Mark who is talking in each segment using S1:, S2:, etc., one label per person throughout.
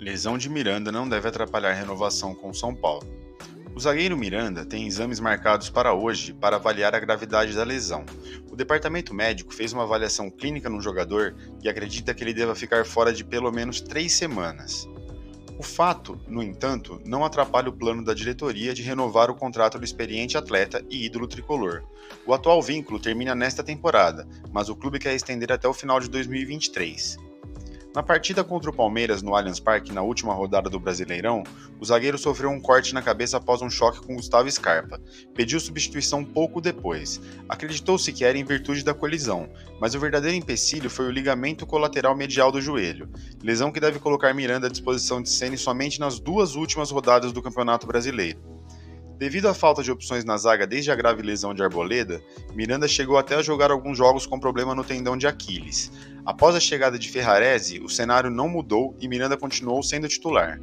S1: Lesão de Miranda não deve atrapalhar renovação com São Paulo. O zagueiro Miranda tem exames marcados para hoje para avaliar a gravidade da lesão. O departamento médico fez uma avaliação clínica no jogador e acredita que ele deva ficar fora de pelo menos três semanas. O fato, no entanto, não atrapalha o plano da diretoria de renovar o contrato do experiente atleta e ídolo tricolor. O atual vínculo termina nesta temporada, mas o clube quer estender até o final de 2023. Na partida contra o Palmeiras no Allianz Parque na última rodada do Brasileirão, o zagueiro sofreu um corte na cabeça após um choque com Gustavo Scarpa. Pediu substituição pouco depois. Acreditou-se que era em virtude da colisão, mas o verdadeiro empecilho foi o ligamento colateral medial do joelho, lesão que deve colocar Miranda à disposição de Ceni somente nas duas últimas rodadas do Campeonato Brasileiro. Devido à falta de opções na zaga desde a grave lesão de Arboleda, Miranda chegou até a jogar alguns jogos com problema no tendão de Aquiles. Após a chegada de Ferrarese, o cenário não mudou e Miranda continuou sendo titular.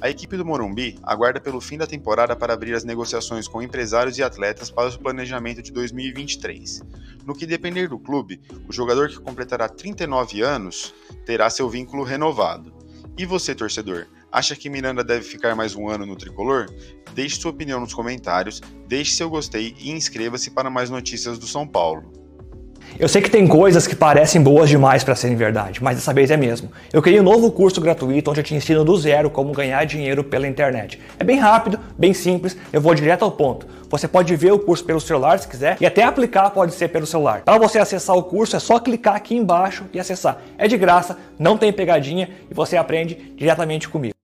S1: A equipe do Morumbi aguarda pelo fim da temporada para abrir as negociações com empresários e atletas para o planejamento de 2023. No que depender do clube, o jogador que completará 39 anos terá seu vínculo renovado. E você, torcedor, acha que Miranda deve ficar mais um ano no tricolor? Deixe sua opinião nos comentários, deixe seu gostei e inscreva-se para mais notícias do São Paulo.
S2: Eu sei que tem coisas que parecem boas demais para serem verdade, mas dessa vez é mesmo. Eu criei um novo curso gratuito onde eu te ensino do zero como ganhar dinheiro pela internet. É bem rápido, bem simples, eu vou direto ao ponto. Você pode ver o curso pelo celular se quiser e até aplicar pode ser pelo celular. Para você acessar o curso é só clicar aqui embaixo e acessar. É de graça, não tem pegadinha e você aprende diretamente comigo.